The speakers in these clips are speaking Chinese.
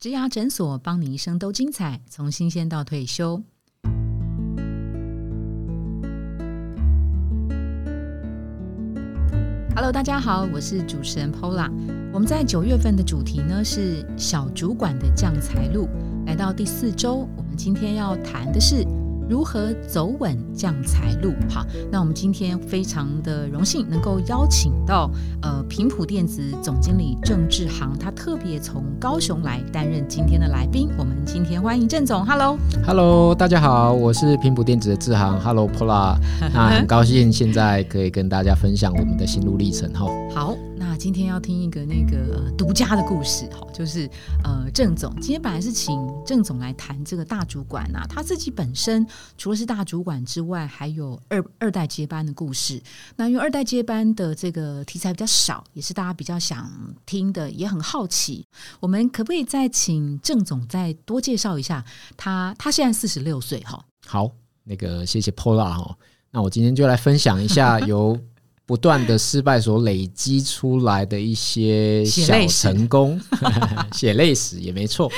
植牙诊所，帮你一生都精彩，从新鲜到退休。Hello，大家好，我是主持人 Pola。我们在九月份的主题呢是小主管的降财路，来到第四周，我们今天要谈的是。如何走稳降财路？好，那我们今天非常的荣幸能够邀请到呃平普电子总经理郑志航，他特别从高雄来担任今天的来宾。我们今天欢迎郑总，Hello，Hello，大家好，我是平普电子的志航，Hello，Pola，那很高兴现在可以跟大家分享我们的心路历程哈。好。今天要听一个那个独家的故事，哈，就是呃，郑总今天本来是请郑总来谈这个大主管啊，他自己本身除了是大主管之外，还有二二代接班的故事。那因为二代接班的这个题材比较少，也是大家比较想听的，也很好奇。我们可不可以再请郑总再多介绍一下他？他现在四十六岁，哈。好，那个谢谢 Pola 哈，那我今天就来分享一下 由。不断的失败所累积出来的一些小成功，写泪史也没错。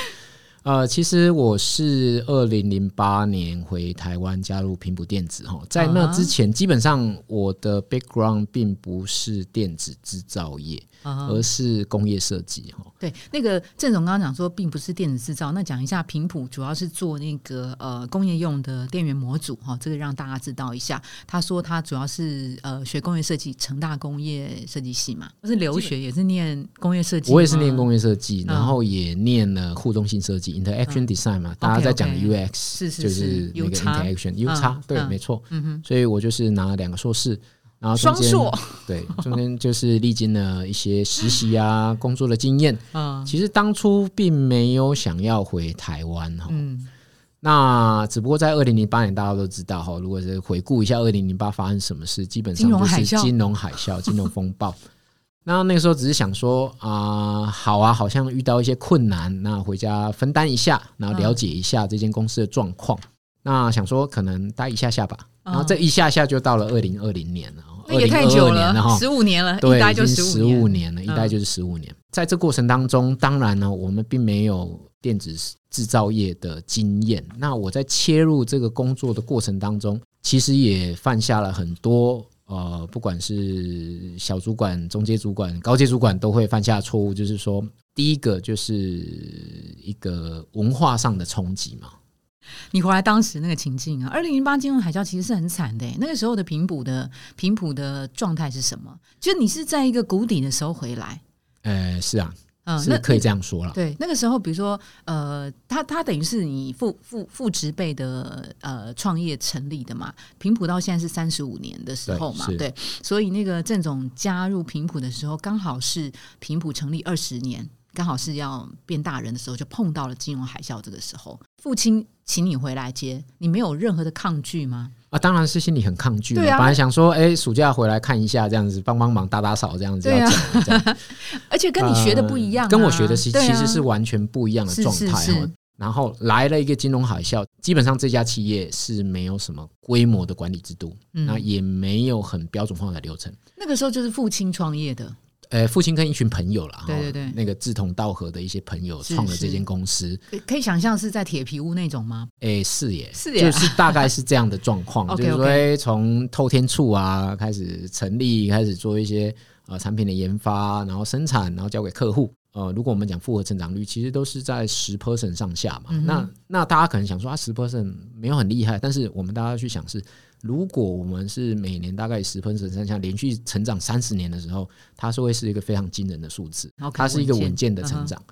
呃，其实我是二零零八年回台湾加入平埔电子哈，在那之前，基本上我的 background 并不是电子制造业。而是工业设计哈。对，那个郑总刚刚讲说，并不是电子制造。那讲一下频谱，主要是做那个呃工业用的电源模组哈。这个让大家知道一下。他说他主要是呃学工业设计，成大工业设计系嘛，不是留学也是念工业设计。我也是念工业设计，然后也念了互动性设计 （interaction design） 嘛。大家在讲 UX，是是就是那个 interaction U 差，对，没错。嗯哼，所以我就是拿了两个硕士。然后中间对，中间就是历经了一些实习啊、工作的经验。嗯，其实当初并没有想要回台湾哈。嗯，那只不过在二零零八年，大家都知道哈，如果是回顾一下二零零八发生什么事，基本上就是金融海啸、金融风暴。那那个时候只是想说啊，好啊，好像遇到一些困难，那回家分担一下，然后了解一下这间公司的状况。那想说可能待一下下吧，然后这一下下就到了二零二零年了。也太久了，十五年了，对，一待就十五年了，一待就是十五年。在这过程当中，当然呢，我们并没有电子制造业的经验。那我在切入这个工作的过程当中，其实也犯下了很多呃，不管是小主管、中阶主管、高阶主管都会犯下错误，就是说，第一个就是一个文化上的冲击嘛。你回来当时那个情境啊，二零零八金融海啸其实是很惨的。那个时候的频谱的频谱的状态是什么？就你是在一个谷底的时候回来？呃，是啊，嗯，那可以这样说了。对，那个时候，比如说，呃，他他等于是你父父父职辈的呃创业成立的嘛，频谱到现在是三十五年的时候嘛，对，所以那个郑总加入频谱的时候，刚好是频谱成立二十年。刚好是要变大人的时候，就碰到了金融海啸。这个时候，父亲请你回来接，你没有任何的抗拒吗？啊，当然是心里很抗拒。对啊，本来想说，哎，暑假回来看一下，这样子帮帮忙、打打扫，这样子。对啊，而且跟你学的不一样，跟我学的是其实是完全不一样的状态。然后来了一个金融海啸，基本上这家企业是没有什么规模的管理制度，那也没有很标准化的流程。那个时候就是父亲创业的。呃，父亲跟一群朋友啦，对对对，那个志同道合的一些朋友创了这间公司，可以想象是在铁皮屋那种吗？哎，是耶，是耶，就是大概是这样的状况，就是说从透天处啊开始成立，开始做一些呃产品的研发，然后生产，然后交给客户。呃，如果我们讲复合成长率，其实都是在十 percent 上下嘛。那那大家可能想说啊，十 percent 没有很厉害，但是我们大家去想是。如果我们是每年大概十分之三下连续成长三十年的时候，它是会是一个非常惊人的数字。它是一个稳健的成长。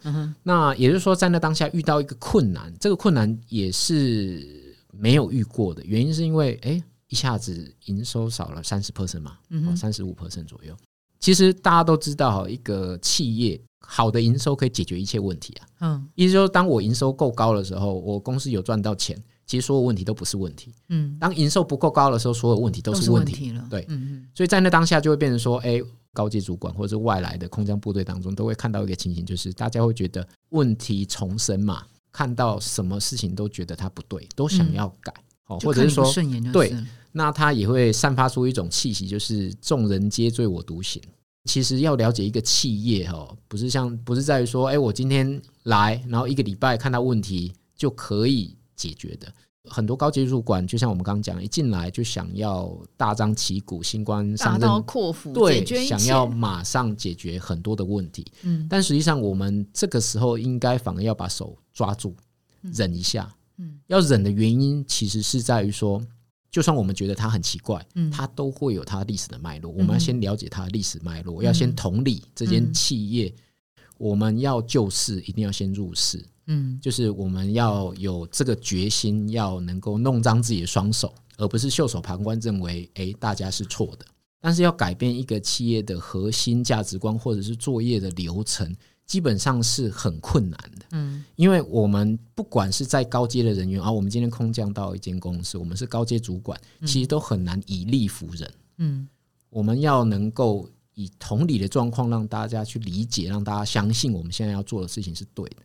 那也就是说，在那当下遇到一个困难，这个困难也是没有遇过的。原因是因为，哎，一下子营收少了三十 percent 嘛，三十五 percent 左右。其实大家都知道，一个企业好的营收可以解决一切问题啊。嗯，意思就是，当我营收够高的时候，我公司有赚到钱。其实所有问题都不是问题。嗯，当营收不够高的时候，所有问题都是问题了。对，嗯嗯。所以在那当下就会变成说，哎，高级主管或者是外来的空降部队当中，都会看到一个情形，就是大家会觉得问题重生嘛，看到什么事情都觉得它不对，都想要改。哦，或者是说，对，那他也会散发出一种气息，就是众人皆醉我独醒。其实要了解一个企业哈，不是像不是在于说，哎，我今天来，然后一个礼拜看到问题就可以解决的。很多高级主管，就像我们刚刚讲，一进来就想要大张旗鼓、新官上任、阔斧，对，想要马上解决很多的问题。嗯，但实际上我们这个时候应该反而要把手抓住，忍一下。嗯，要忍的原因其实是在于说。就算我们觉得它很奇怪，嗯，它都会有它历史的脉络。我们要先了解它的历史脉络，要先同理这间企业。我们要救市，一定要先入市，嗯，就是我们要有这个决心，要能够弄脏自己的双手，而不是袖手旁观，认为哎大家是错的。但是要改变一个企业的核心价值观，或者是作业的流程。基本上是很困难的，嗯，因为我们不管是在高阶的人员，啊，我们今天空降到一间公司，我们是高阶主管，其实都很难以力服人，嗯，我们要能够以同理的状况让大家去理解，让大家相信我们现在要做的事情是对的。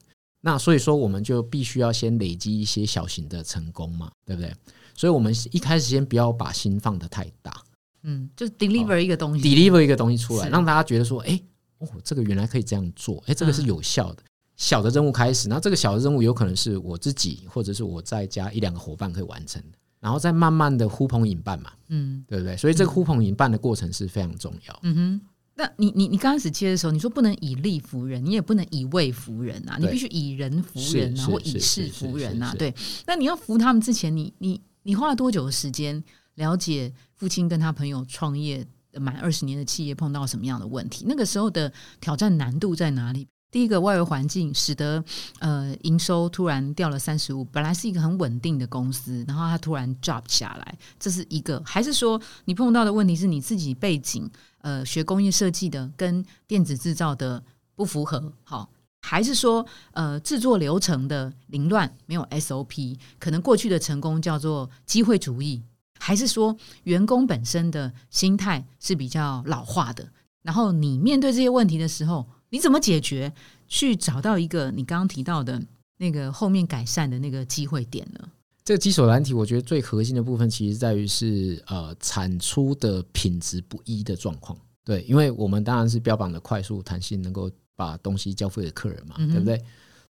那所以说，我们就必须要先累积一些小型的成功嘛，对不对？所以我们一开始先不要把心放得太大，嗯，就 deliver 一个东西，deliver 一个东西出来，让大家觉得说，哎。哦，这个原来可以这样做，哎，这个是有效的。小的任务开始，那这个小的任务有可能是我自己，或者是我再加一两个伙伴可以完成的，然后再慢慢的呼朋引伴嘛，嗯，对不对？所以这个呼朋引伴的过程是非常重要。嗯哼，那你你你刚开始接的时候，你说不能以利服人，你也不能以位服人啊，你必须以人服人啊，或以事服人啊。对，那你要服他们之前，你你你花了多久的时间了解父亲跟他朋友创业？满二十年的企业碰到什么样的问题？那个时候的挑战难度在哪里？第一个，外围环境使得呃营收突然掉了三十五，本来是一个很稳定的公司，然后它突然 drop 下来，这是一个；还是说你碰到的问题是你自己背景呃学工业设计的跟电子制造的不符合？好，还是说呃制作流程的凌乱，没有 SOP？可能过去的成功叫做机会主义。还是说员工本身的心态是比较老化的，然后你面对这些问题的时候，你怎么解决？去找到一个你刚刚提到的那个后面改善的那个机会点呢？这个基础难题，我觉得最核心的部分其实在于是呃产出的品质不一的状况。对，因为我们当然是标榜的快速、弹性，能够把东西交付给客人嘛，对不对？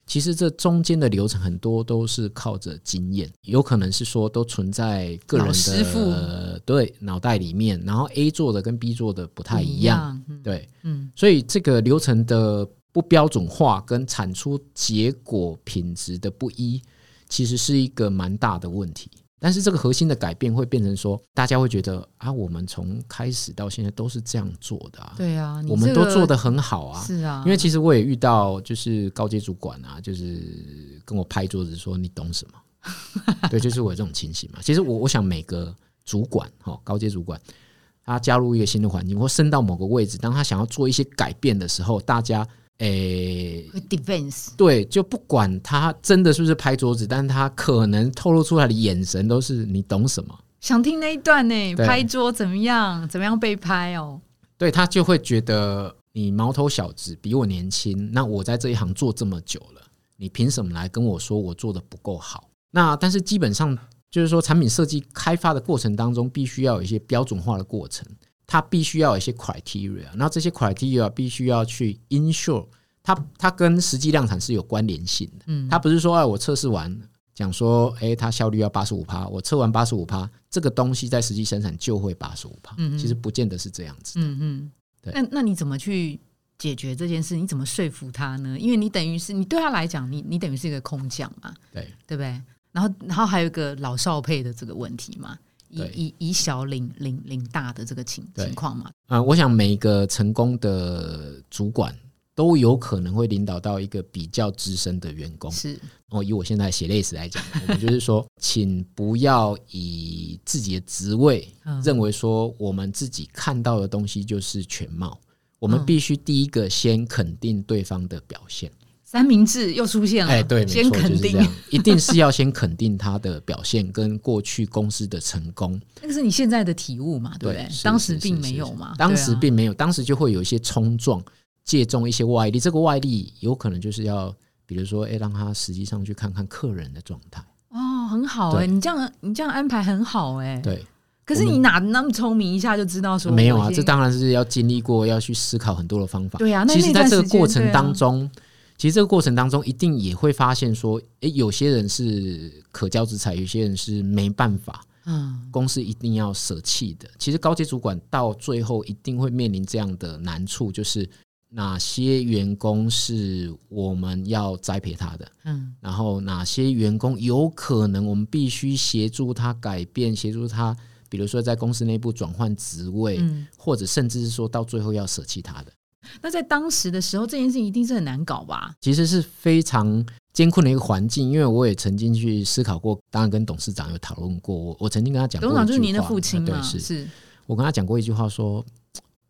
其实这中间的流程很多都是靠着经验，有可能是说都存在个人的对脑袋里面，然后 A 做的跟 B 做的不太一样，对，嗯，所以这个流程的不标准化跟产出结果品质的不一，其实是一个蛮大的问题。但是这个核心的改变会变成说，大家会觉得啊，我们从开始到现在都是这样做的啊，对啊，我们都做得很好啊，是啊，因为其实我也遇到就是高阶主管啊，就是跟我拍桌子说你懂什么，对，就是我这种情形嘛。其实我我想每个主管哈，高阶主管他加入一个新的环境或升到某个位置，当他想要做一些改变的时候，大家。诶，defense 对，就不管他真的是不是拍桌子，但是他可能透露出来的眼神都是你懂什么？想听那一段呢？拍桌怎么样？怎么样被拍哦？对他就会觉得你毛头小子比我年轻，那我在这一行做这么久了，你凭什么来跟我说我做的不够好？那但是基本上就是说，产品设计开发的过程当中，必须要有一些标准化的过程。它必须要有一些 criteria，那这些 criteria 必须要去 ensure 它它跟实际量产是有关联性的。嗯，它不是说哎，我测试完讲说，哎，它效率要八十五趴，我测完八十五趴，这个东西在实际生产就会八十五趴。嗯其实不见得是这样子。嗯嗯，对。那那你怎么去解决这件事？你怎么说服他呢？因为你等于是你对他来讲，你你等于是一个空降嘛。对，对不对？然后然后还有一个老少配的这个问题嘛。以以以小领领领大的这个情情况嘛？啊，我想每一个成功的主管都有可能会领导到一个比较资深的员工。是哦，以我现在写历史来讲，我们就是说，请不要以自己的职位认为说我们自己看到的东西就是全貌。我们必须第一个先肯定对方的表现。三明治又出现了，哎，对，先肯定，一定是要先肯定他的表现跟过去公司的成功。那个是你现在的体悟嘛？对不对？当时并没有嘛？当时并没有，当时就会有一些冲撞，借重一些外力。这个外力有可能就是要，比如说，哎，让他实际上去看看客人的状态。哦，很好哎，你这样你这样安排很好哎。对，可是你哪那么聪明，一下就知道说没有啊？这当然是要经历过，要去思考很多的方法。对啊，其实在这个过程当中，其实这个过程当中一定也会发现说，哎，有些人是可交之才，有些人是没办法。嗯，公司一定要舍弃的。其实高阶主管到最后一定会面临这样的难处，就是哪些员工是我们要栽培他的，嗯，然后哪些员工有可能我们必须协助他改变，协助他。比如说，在公司内部转换职位，或者甚至是说到最后要舍弃他的。那在当时的时候，这件事情一定是很难搞吧？其实是非常艰困的一个环境，因为我也曾经去思考过，当然跟董事长有讨论过。我我曾经跟他讲，董事长就是您的父亲对，是是。我跟他讲过一句话，说：“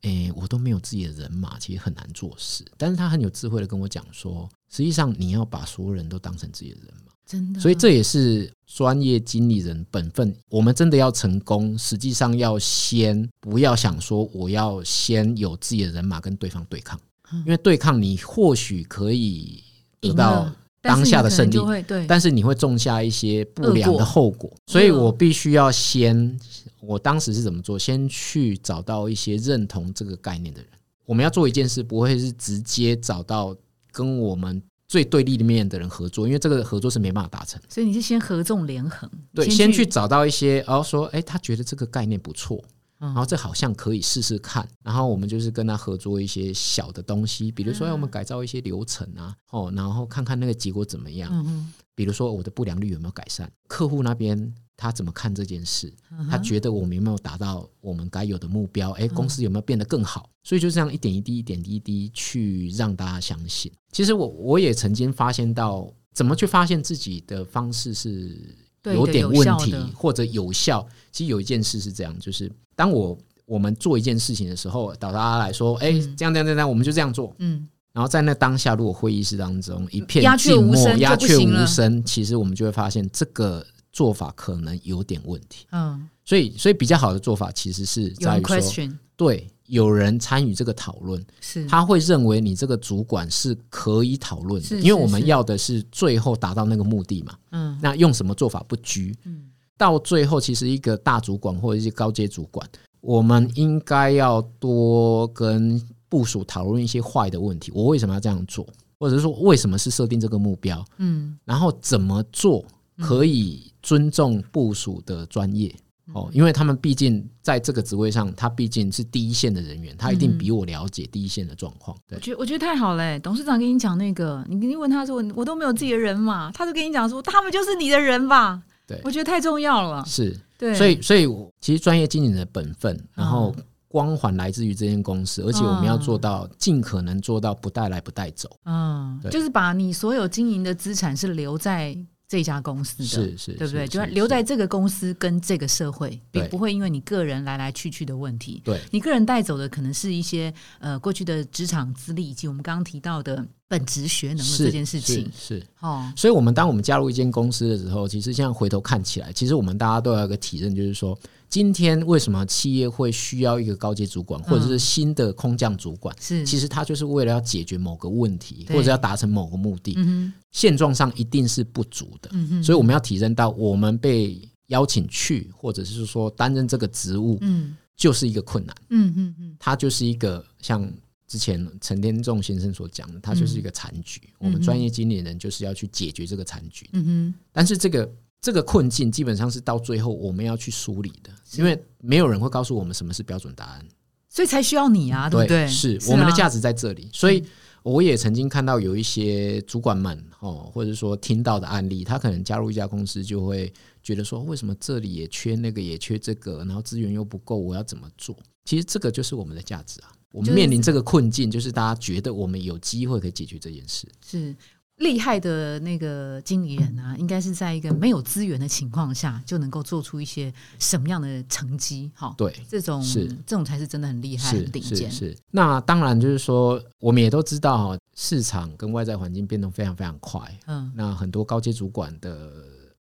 哎，我都没有自己的人马，其实很难做事。”但是他很有智慧的跟我讲说：“实际上，你要把所有人都当成自己的人马。”真的，所以这也是专业经理人本分。我们真的要成功，实际上要先不要想说我要先有自己的人马跟对方对抗，因为对抗你或许可以得到当下的胜利，对，但是你会种下一些不良的后果。所以我必须要先，我当时是怎么做？先去找到一些认同这个概念的人。我们要做一件事，不会是直接找到跟我们。最对立面的人合作，因为这个合作是没办法达成，所以你是先合纵连横，对，先去找到一些，然后说，哎，他觉得这个概念不错，然后这好像可以试试看，然后我们就是跟他合作一些小的东西，比如说，我们改造一些流程啊，哦，然后看看那个结果怎么样，嗯比如说我的不良率有没有改善，客户那边。他怎么看这件事？他觉得我们有没有达到我们该有的目标？哎，公司有没有变得更好？所以就这样一点一滴、一点一滴去让大家相信。其实我我也曾经发现到，怎么去发现自己的方式是有点问题或者有效。其实有一件事是这样，就是当我我们做一件事情的时候，导大家来说，哎，这样这样这样，我们就这样做。嗯。然后在那当下，如果会议室当中一片静默、鸦雀无声，其实我们就会发现这个。做法可能有点问题，嗯，所以所以比较好的做法其实是在于说，对，有人参与这个讨论，是。他会认为你这个主管是可以讨论的，因为我们要的是最后达到那个目的嘛，嗯，那用什么做法不拘，嗯，到最后其实一个大主管或者一些高阶主管，我们应该要多跟部署讨论一些坏的问题，我为什么要这样做，或者是说为什么是设定这个目标，嗯，然后怎么做。可以尊重部署的专业哦，因为他们毕竟在这个职位上，他毕竟是第一线的人员，他一定比我了解第一线的状况。我觉我觉得太好了，董事长跟你讲那个，你你问他说我都没有自己的人嘛，他就跟你讲说他们就是你的人吧。对，我觉得太重要了。是，对，所以所以其实专业经理的本分，然后光环来自于这间公司，而且我们要做到尽可能做到不带来不带走。嗯，就是把你所有经营的资产是留在。这家公司的，是是，对不对？就留在这个公司跟这个社会，并不会因为你个人来来去去的问题。对，你个人带走的可能是一些呃过去的职场资历，以及我们刚刚提到的本职学能的这件事情。是哦，所以，我们当我们加入一间公司的时候，其实现在回头看起来，其实我们大家都有一个体认，就是说。今天为什么企业会需要一个高阶主管，或者是新的空降主管？是，其实他就是为了要解决某个问题，或者要达成某个目的。现状上一定是不足的，所以我们要体认到，我们被邀请去，或者是说担任这个职务，嗯，就是一个困难。嗯嗯嗯，他就是一个像之前陈天仲先生所讲的，他就是一个残局。我们专业经理人就是要去解决这个残局。嗯哼，但是这个。这个困境基本上是到最后我们要去梳理的，因为没有人会告诉我们什么是标准答案，所以才需要你啊，对不对？是我们的价值在这里。所以我也曾经看到有一些主管们哦，或者说听到的案例，他可能加入一家公司，就会觉得说，为什么这里也缺那个，也缺这个，然后资源又不够，我要怎么做？其实这个就是我们的价值啊。我们面临这个困境，就是大家觉得我们有机会可以解决这件事。是。厉害的那个经理人啊，应该是在一个没有资源的情况下，就能够做出一些什么样的成绩？哈，对，这种是这种才是真的很厉害、很顶尖。是那当然就是说，我们也都知道，哈，市场跟外在环境变动非常非常快。嗯，那很多高阶主管的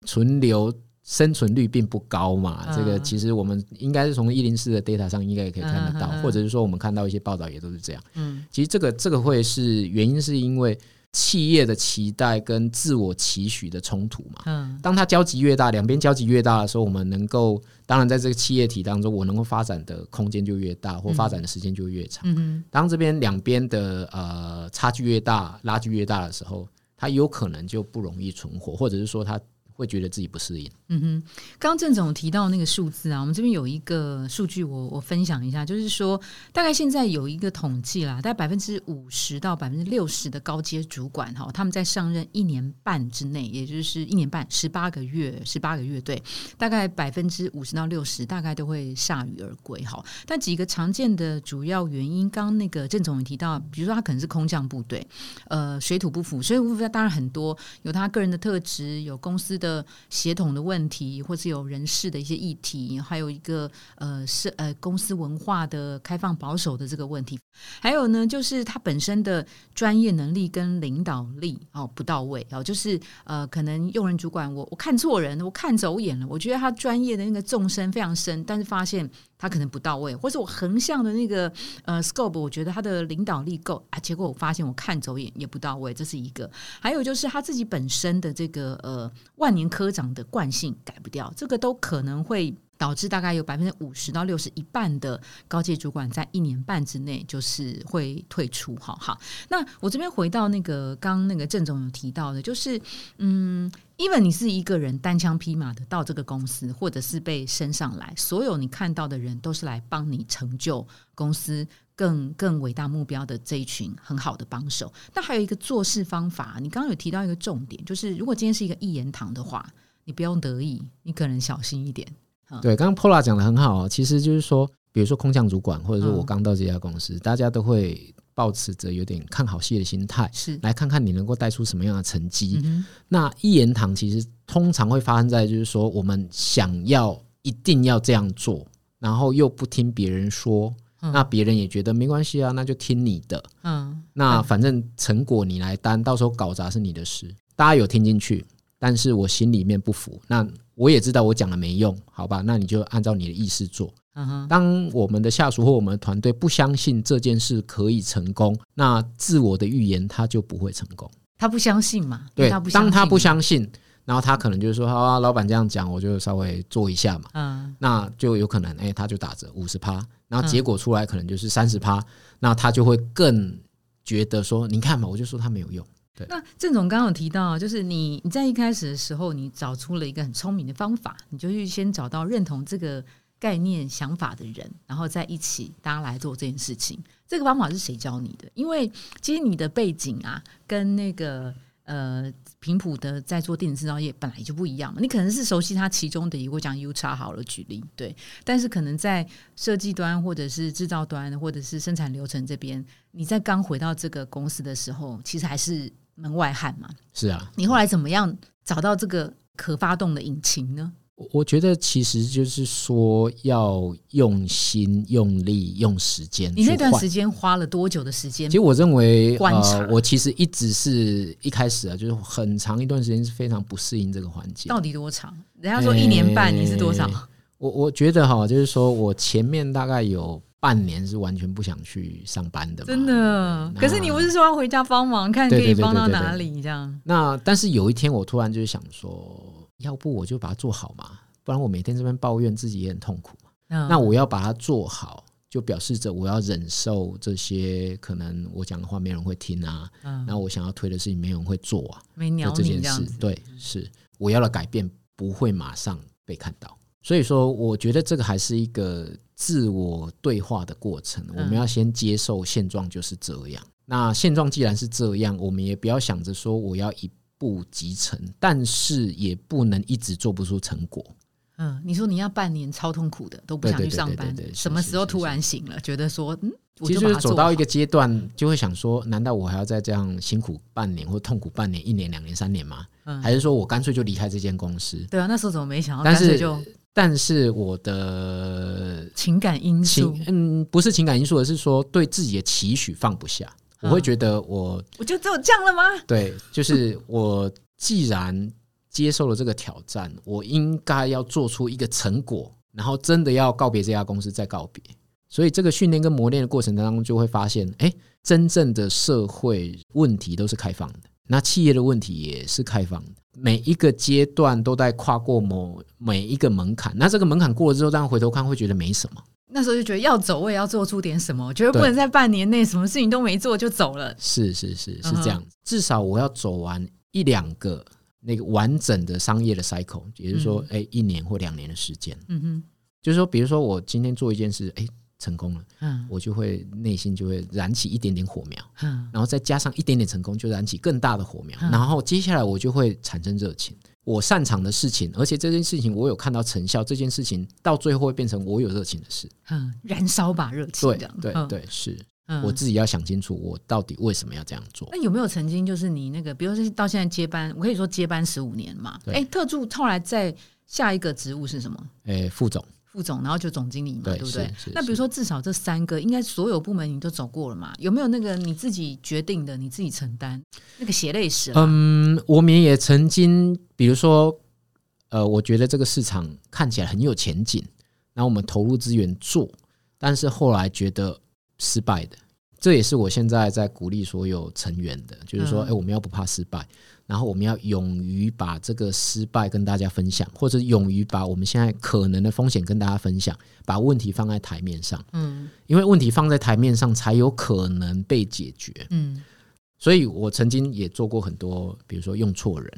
存留生存率并不高嘛。这个其实我们应该是从一零四的 data 上应该也可以看得到，或者是说我们看到一些报道也都是这样。嗯，其实这个这个会是原因，是因为。企业的期待跟自我期许的冲突嘛。嗯，当它交集越大，两边交集越大的时候，我们能够当然在这个企业体当中，我能够发展的空间就越大，或发展的时间就越长。嗯当这边两边的呃差距越大，拉距越大的时候，它有可能就不容易存活，或者是说它。会觉得自己不适应。嗯哼，刚刚郑总提到那个数字啊，我们这边有一个数据，我我分享一下，就是说大概现在有一个统计啦，大概百分之五十到百分之六十的高阶主管哈，他们在上任一年半之内，也就是一年半十八个月，十八个月对，大概百分之五十到六十，大概都会铩羽而归哈。但几个常见的主要原因，刚那个郑总也提到，比如说他可能是空降部队，呃，水土不服，水土不服当然很多，有他个人的特质，有公司。的协同的问题，或是有人事的一些议题，还有一个呃是呃公司文化的开放保守的这个问题，还有呢就是他本身的专业能力跟领导力哦不到位哦，就是呃可能用人主管我我看错人，我看走眼了，我觉得他专业的那个纵深非常深，但是发现。他可能不到位，或是我横向的那个呃 scope，我觉得他的领导力够啊，结果我发现我看走眼也不到位，这是一个。还有就是他自己本身的这个呃万年科长的惯性改不掉，这个都可能会。导致大概有百分之五十到六十一半的高阶主管在一年半之内就是会退出。好好，那我这边回到那个刚那个郑总有提到的，就是嗯，even 你是一个人单枪匹马的到这个公司，或者是被升上来，所有你看到的人都是来帮你成就公司更更伟大目标的这一群很好的帮手。但还有一个做事方法，你刚刚有提到一个重点，就是如果今天是一个一言堂的话，你不用得意，你可能小心一点。对，刚刚 Pola 讲的很好，其实就是说，比如说空降主管，或者说我刚到这家公司，大家都会抱持着有点看好戏的心态，是来看看你能够带出什么样的成绩。那一言堂其实通常会发生在就是说，我们想要一定要这样做，然后又不听别人说，那别人也觉得没关系啊，那就听你的。嗯，那反正成果你来担，到时候搞砸是你的事。大家有听进去，但是我心里面不服。那我也知道我讲了没用，好吧？那你就按照你的意思做。当我们的下属或我们的团队不相信这件事可以成功，那自我的预言他就不会成功。他不相信嘛？对，当他不相信，然后他可能就是说：“好啊，老板这样讲，我就稍微做一下嘛。”嗯，那就有可能，哎，他就打折五十趴，然后结果出来可能就是三十趴，那他就会更觉得说：“你看嘛，我就说他没有用。”那郑总刚刚有提到，就是你你在一开始的时候，你找出了一个很聪明的方法，你就去先找到认同这个概念想法的人，然后在一起大家来做这件事情。这个方法是谁教你的？因为其实你的背景啊，跟那个呃平普的在做电子制造业本来就不一样。你可能是熟悉它其中的一个，讲 U 叉好了举例，对。但是可能在设计端或者是制造端或者是生产流程这边，你在刚回到这个公司的时候，其实还是。门外汉嘛，是啊。你后来怎么样找到这个可发动的引擎呢？我觉得其实就是说要用心、用力、用时间。你那段时间花了多久的时间？其实我认为，呃，我其实一直是一开始啊，就是很长一段时间是非常不适应这个环境。到底多长？人家说一年半，你是多少？我我觉得哈，就是说我前面大概有。半年是完全不想去上班的，真的。可是你不是说要回家帮忙，看可以帮到哪里这样？那但是有一天我突然就是想说，要不我就把它做好嘛，不然我每天这边抱怨自己也很痛苦。那我要把它做好，就表示着我要忍受这些可能我讲的话没人会听啊，然后我想要推的事情没人会做啊，没鸟这件事。对，是我要的改变不会马上被看到。所以说，我觉得这个还是一个自我对话的过程。我们要先接受现状就是这样。那现状既然是这样，我们也不要想着说我要一步即成，但是也不能一直做不出成果。嗯，你说你要半年超痛苦的，都不想去上班，什么时候突然醒了，觉得说嗯，其实走到一个阶段，就会想说，难道我还要再这样辛苦半年或痛苦半年、一年、两年、三年吗？嗯，还是说我干脆就离开这间公司？对啊，那时候怎么没想到？但是就。但是我的情感因素，嗯，不是情感因素，而是说对自己的期许放不下。我会觉得我，我就只有这样了吗？对，就是我既然接受了这个挑战，我应该要做出一个成果，然后真的要告别这家公司，再告别。所以这个训练跟磨练的过程当中，就会发现，哎，真正的社会问题都是开放的。那企业的问题也是开放的，每一个阶段都在跨过某每一个门槛。那这个门槛过了之后，当回头看会觉得没什么。那时候就觉得要走，我也要做出点什么。我觉得不能在半年内什么事情都没做就走了。是是是是这样，至少我要走完一两个那个完整的商业的 cycle，也就是说，哎，一年或两年的时间。嗯哼，就是说，比如说我今天做一件事，哎。成功了，嗯，我就会内心就会燃起一点点火苗，嗯，然后再加上一点点成功，就燃起更大的火苗，然后接下来我就会产生热情。我擅长的事情，而且这件事情我有看到成效，这件事情到最后会变成我有热情的事，嗯，燃烧吧热情，对对对，是。我自己要想清楚，我到底为什么要这样做。那有没有曾经就是你那个，比如说到现在接班，我可以说接班十五年嘛？哎，特助后来在下一个职务是什么？哎，副总。副总，然后就总经理嘛，对不对？那比如说，至少这三个，应该所有部门你都走过了嘛？有没有那个你自己决定的，你自己承担那个血泪史？嗯，我们也曾经，比如说，呃，我觉得这个市场看起来很有前景，然后我们投入资源做，但是后来觉得失败的。这也是我现在在鼓励所有成员的，就是说，哎，我们要不怕失败，然后我们要勇于把这个失败跟大家分享，或者勇于把我们现在可能的风险跟大家分享，把问题放在台面上。嗯，因为问题放在台面上才有可能被解决。嗯，所以我曾经也做过很多，比如说用错人，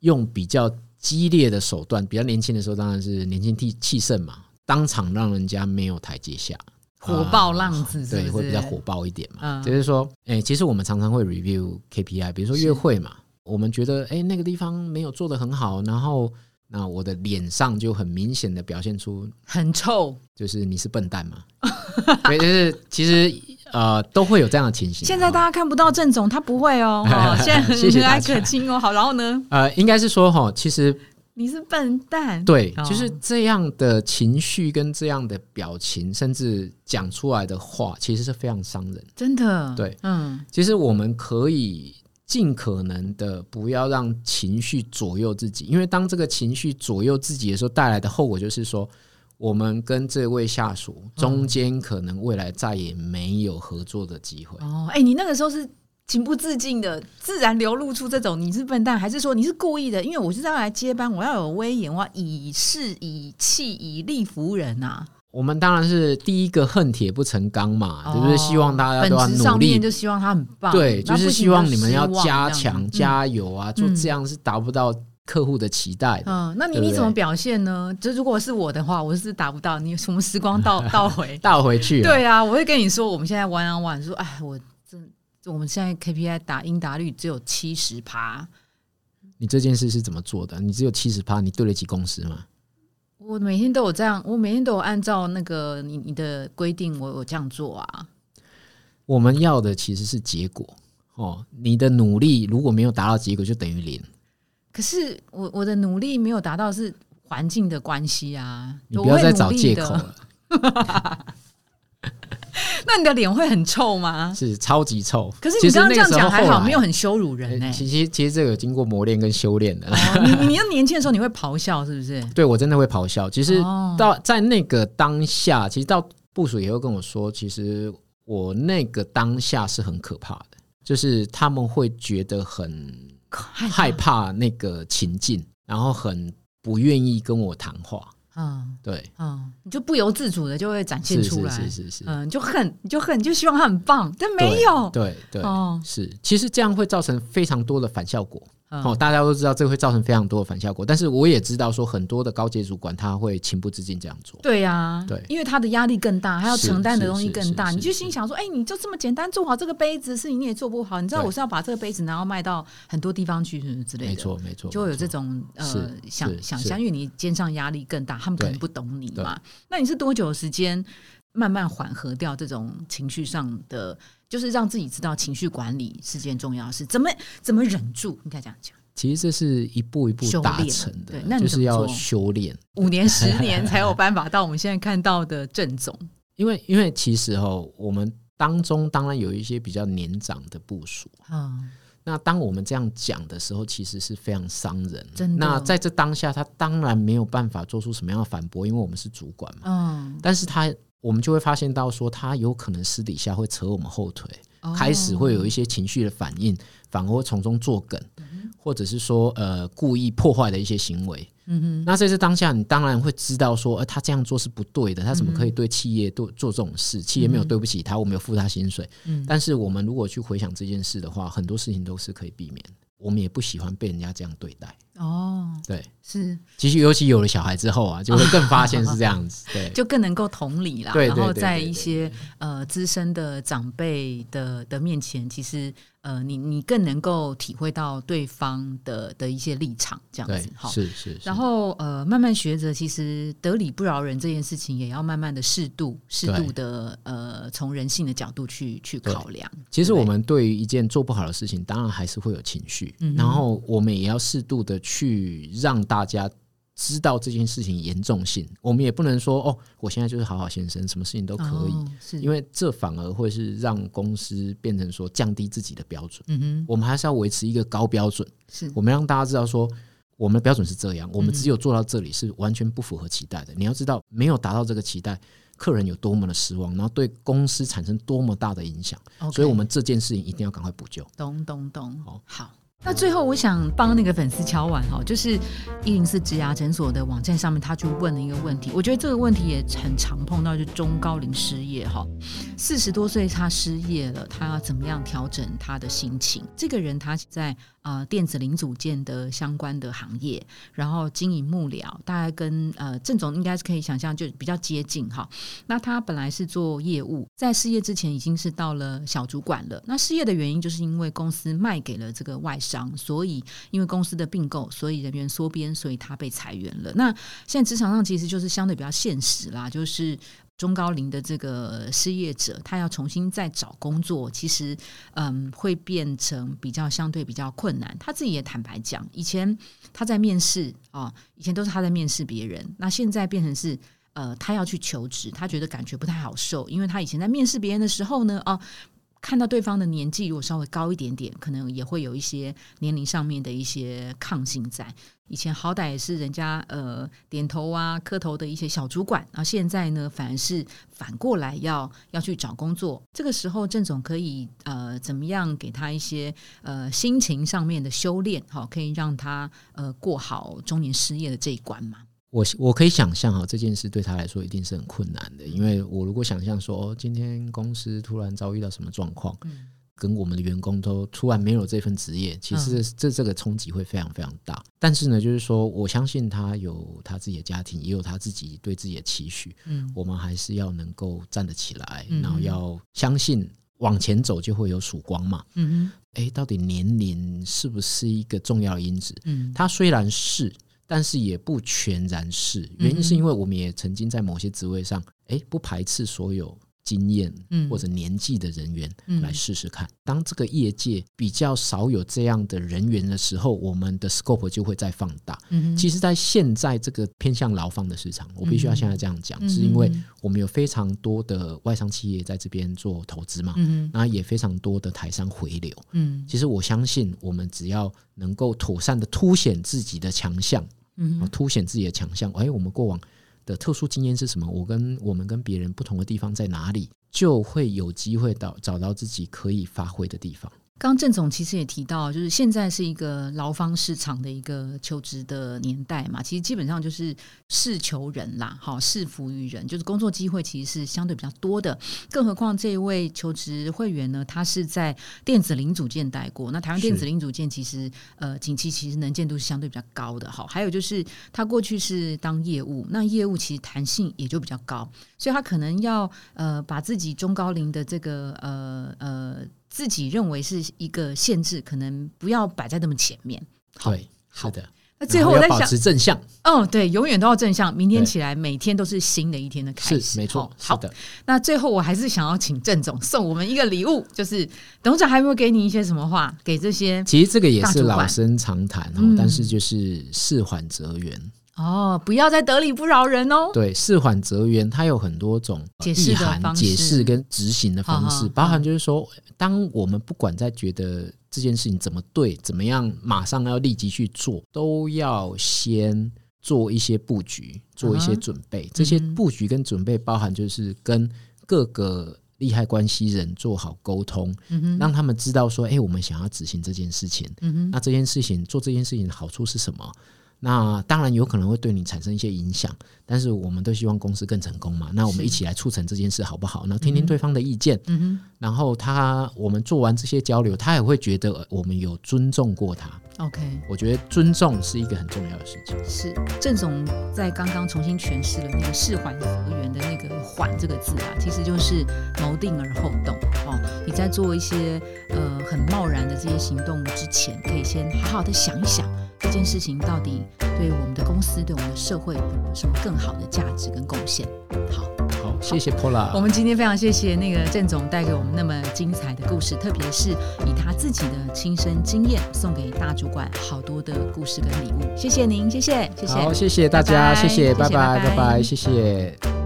用比较激烈的手段，比较年轻的时候当然是年轻气气盛嘛，当场让人家没有台阶下。火爆浪子，对，会比较火爆一点嘛。就是说，哎，其实我们常常会 review KPI，比如说约会嘛，我们觉得，哎，那个地方没有做的很好，然后那我的脸上就很明显的表现出很臭，就是你是笨蛋嘛。对，就是其实呃都会有这样的情形。现在大家看不到郑总，他不会哦，现在很和蔼可亲哦。好，然后呢？呃，应该是说哈，其实。你是笨蛋，对，就是这样的情绪跟这样的表情，甚至讲出来的话，其实是非常伤人。真的，对，嗯，其实我们可以尽可能的不要让情绪左右自己，因为当这个情绪左右自己的时候，带来的后果就是说，我们跟这位下属中间可能未来再也没有合作的机会。哦，哎，你那个时候是。情不自禁的自然流露出这种你是笨蛋，还是说你是故意的？因为我是要来接班，我要有威严，我要以势以气以力服人呐。我们当然是第一个恨铁不成钢嘛，对不对？希望大家都要努力，就希望他很棒。对，就是希望你们要加强、加油啊！做这样是达不到客户的期待的。嗯，那你你怎么表现呢？就如果是我的话，我是达不到。你什么时光倒倒回 倒回去？对啊，我会跟你说，我们现在玩啊玩，说哎我。我们现在 KPI 打应答率只有七十趴，你这件事是怎么做的？你只有七十趴，你对得起公司吗？我每天都有这样，我每天都有按照那个你你的规定，我我这样做啊。我们要的其实是结果哦，你的努力如果没有达到结果，就等于零。可是我我的努力没有达到，是环境的关系啊！你不要再找借口了。那你的脸会很臭吗？是超级臭。可是你刚刚这样讲还好，没有很羞辱人呢。其实其实这个经过磨练跟修炼的。你你要年轻的时候你会咆哮是不是？对我真的会咆哮。其实到在那个当下，其实到部署也会跟我说，其实我那个当下是很可怕的，就是他们会觉得很害怕那个情境，然后很不愿意跟我谈话。嗯，对，嗯，你就不由自主的就会展现出来，是是是。是，嗯，就恨，你就恨，你就希望他很棒，但没有，对对，哦，是，其实这样会造成非常多的反效果。哦，大家都知道这会造成非常多的反效果，但是我也知道说很多的高阶主管他会情不自禁这样做。对呀，对，因为他的压力更大，他要承担的东西更大。你就心想说，哎，你就这么简单做好这个杯子，事情你也做不好。你知道我是要把这个杯子然后卖到很多地方去之类的。没错没错，就会有这种呃想想象，因为你肩上压力更大，他们可能不懂你嘛。那你是多久时间慢慢缓和掉这种情绪上的？就是让自己知道情绪管理是件重要事，怎么怎么忍住？应该这样讲。其实这是一步一步达成的，那就是要修炼五年、十年才有办法到我们现在看到的正总。因为，因为其实哈，我们当中当然有一些比较年长的部署啊。那当我们这样讲的时候，其实是非常伤人。真的。那在这当下，他当然没有办法做出什么样的反驳，因为我们是主管嘛。嗯。但是他。我们就会发现到说，他有可能私底下会扯我们后腿，开始会有一些情绪的反应，反而会从中作梗，或者是说呃故意破坏的一些行为。嗯哼，那在这当下，你当然会知道说，呃，他这样做是不对的，他怎么可以对企业做做这种事？企业没有对不起他，我没有付他薪水。嗯，但是我们如果去回想这件事的话，很多事情都是可以避免。我们也不喜欢被人家这样对待。哦，对，是，其实尤其有了小孩之后啊，就会更发现是这样子，对，就更能够同理啦。然后在一些呃资深的长辈的的面前，其实呃，你你更能够体会到对方的的一些立场，这样子，好，是是。然后呃，慢慢学着，其实得理不饶人这件事情，也要慢慢的适度、适度的呃，从人性的角度去去考量。其实我们对于一件做不好的事情，当然还是会有情绪，然后我们也要适度的。去让大家知道这件事情严重性，我们也不能说哦，我现在就是好好先生，什么事情都可以，因为这反而会是让公司变成说降低自己的标准。嗯哼，我们还是要维持一个高标准，是我们让大家知道说，我们的标准是这样，我们只有做到这里是完全不符合期待的。你要知道，没有达到这个期待，客人有多么的失望，然后对公司产生多么大的影响，所以我们这件事情一定要赶快补救。咚咚咚，好，好。那最后，我想帮那个粉丝敲完哈，就是一零四植牙诊所的网站上面，他就问了一个问题，我觉得这个问题也很常碰到，就中高龄失业哈，四十多岁他失业了，他要怎么样调整他的心情？这个人他在。呃，电子零组件的相关的行业，然后经营幕僚，大概跟呃郑总应该是可以想象，就比较接近哈。那他本来是做业务，在失业之前已经是到了小主管了。那失业的原因就是因为公司卖给了这个外商，所以因为公司的并购，所以人员缩编，所以他被裁员了。那现在职场上其实就是相对比较现实啦，就是。中高龄的这个失业者，他要重新再找工作，其实嗯，会变成比较相对比较困难。他自己也坦白讲，以前他在面试啊，以前都是他在面试别人，那现在变成是呃，他要去求职，他觉得感觉不太好受，因为他以前在面试别人的时候呢，哦。看到对方的年纪如果稍微高一点点，可能也会有一些年龄上面的一些抗性在。以前好歹也是人家呃点头啊磕头的一些小主管，然后现在呢反而是反过来要要去找工作。这个时候郑总可以呃怎么样给他一些呃心情上面的修炼，好可以让他呃过好中年失业的这一关嘛？我我可以想象哈，这件事对他来说一定是很困难的，因为我如果想象说，今天公司突然遭遇到什么状况，嗯跟我们的员工都突然没有这份职业，其实这这个冲击会非常非常大。但是呢，就是说，我相信他有他自己的家庭，也有他自己对自己的期许。嗯，我们还是要能够站得起来，然后要相信往前走就会有曙光嘛。嗯哼，哎，到底年龄是不是一个重要因子？嗯，他虽然是。但是也不全然是，原因是因为我们也曾经在某些职位上，哎，不排斥所有经验或者年纪的人员来试试看。当这个业界比较少有这样的人员的时候，我们的 scope 就会再放大。其实，在现在这个偏向劳方的市场，我必须要现在这样讲，是因为我们有非常多的外商企业在这边做投资嘛，然后也非常多的台商回流。嗯，其实我相信，我们只要能够妥善的凸显自己的强项。嗯，凸显自己的强项。哎，我们过往的特殊经验是什么？我跟我们跟别人不同的地方在哪里？就会有机会到找到自己可以发挥的地方。刚郑总其实也提到，就是现在是一个劳方市场的一个求职的年代嘛，其实基本上就是事求人啦，好，事服于人，就是工作机会其实是相对比较多的。更何况这一位求职会员呢，他是在电子零组件待过，那台湾电子零组件其实呃景气其实能见度是相对比较高的，好，还有就是他过去是当业务，那业务其实弹性也就比较高，所以他可能要呃把自己中高龄的这个呃呃。自己认为是一个限制，可能不要摆在那么前面。对，好的。那最后我在想，保持正向。哦，对，永远都要正向。明天起来，每天都是新的一天的开始。没错，好的。那最后，我还是想要请郑总送我们一个礼物，就是董事长还有没有给你一些什么话？给这些，其实这个也是老生常谈哦，但是就是事缓则圆。哦，不要再得理不饶人哦。对，事缓则圆，它有很多种意涵、解释跟执行的方式，包含就是说，当我们不管在觉得这件事情怎么对、怎么样，马上要立即去做，都要先做一些布局，做一些准备。这些布局跟准备，包含就是跟各个利害关系人做好沟通，让他们知道说，哎，我们想要执行这件事情，那这件事情做这件事情的好处是什么？那当然有可能会对你产生一些影响，但是我们都希望公司更成功嘛。那我们一起来促成这件事好不好？那听听对方的意见，嗯然后他我们做完这些交流，他也会觉得我们有尊重过他。OK，我觉得尊重是一个很重要的事情。是郑总在刚刚重新诠释了那个“事缓则圆”的那个“缓”这个字啊，其实就是谋定而后动哦。你在做一些呃很贸然的这些行动之前，可以先好好的想一想。这件事情到底对我们的公司、对我们的社会有什么更好的价值跟贡献？好，好，谢谢 Pola。我们今天非常谢谢那个郑总带给我们那么精彩的故事，特别是以他自己的亲身经验送给大主管好多的故事跟礼物。谢谢您，谢谢，谢谢，好，谢谢大家，谢谢，拜拜，拜拜，谢谢。